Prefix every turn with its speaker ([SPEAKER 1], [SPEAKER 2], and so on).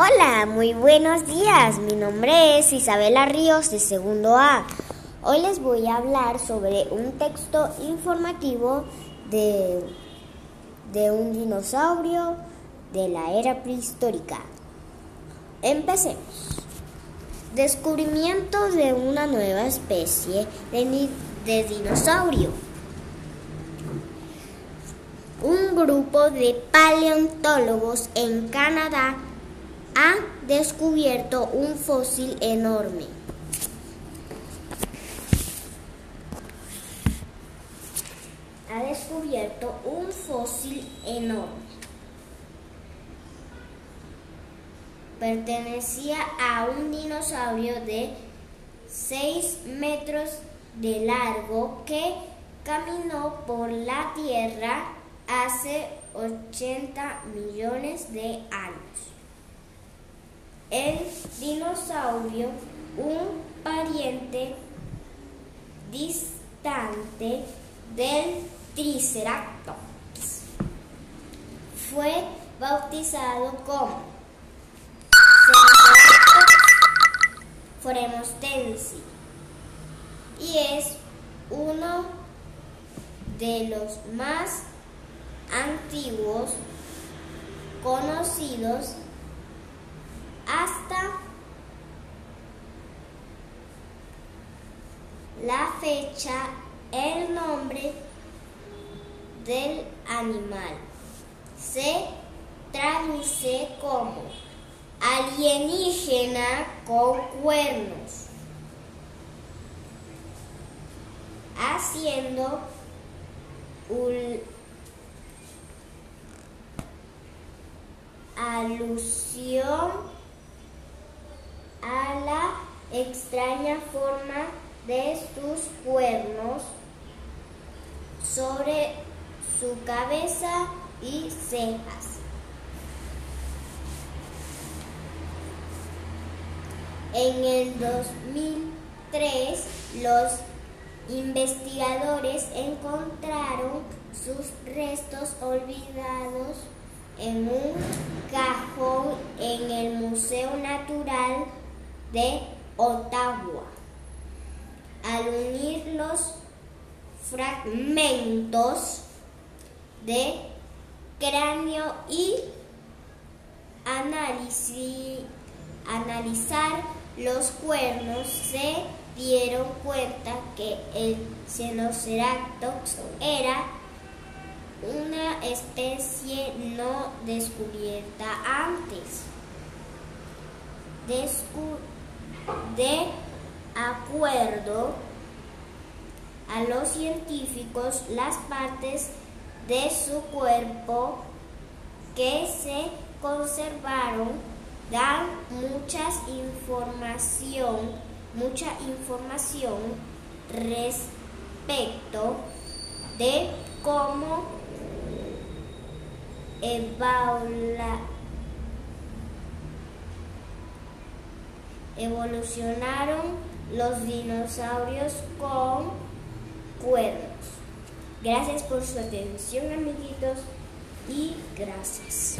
[SPEAKER 1] Hola, muy buenos días. Mi nombre es Isabela Ríos de segundo A. Hoy les voy a hablar sobre un texto informativo de, de un dinosaurio de la era prehistórica. Empecemos. Descubrimiento de una nueva especie de, de dinosaurio. Un grupo de paleontólogos en Canadá ha descubierto un fósil enorme. Ha descubierto un fósil enorme. Pertenecía a un dinosaurio de 6 metros de largo que caminó por la Tierra hace 80 millones de años. El dinosaurio, un pariente distante del Triceratops, fue bautizado como Foremostensi y es uno de los más antiguos conocidos la fecha el nombre del animal. Se traduce como alienígena con cuernos, haciendo un alusión a la extraña forma de sus cuernos sobre su cabeza y cejas. En el 2003, los investigadores encontraron sus restos olvidados en un cajón en el Museo Natural de Ottawa. Unir los fragmentos de cráneo y analizar los cuernos, se dieron cuenta que el Cenoceratops era una especie no descubierta antes. De acuerdo a los científicos, las partes de su cuerpo que se conservaron. Dan muchas información, mucha información respecto de cómo evolucionaron los dinosaurios con Gracias por su atención amiguitos y gracias.